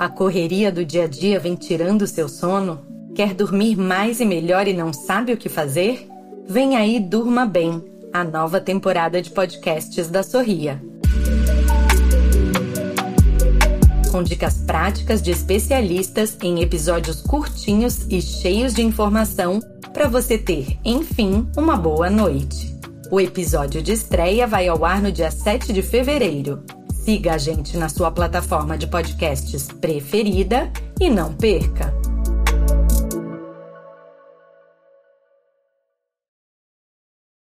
A correria do dia a dia vem tirando seu sono? Quer dormir mais e melhor e não sabe o que fazer? Vem aí Durma Bem, a nova temporada de podcasts da Sorria. Com dicas práticas de especialistas em episódios curtinhos e cheios de informação para você ter, enfim, uma boa noite. O episódio de estreia vai ao ar no dia 7 de fevereiro. Siga a gente na sua plataforma de podcasts preferida e não perca!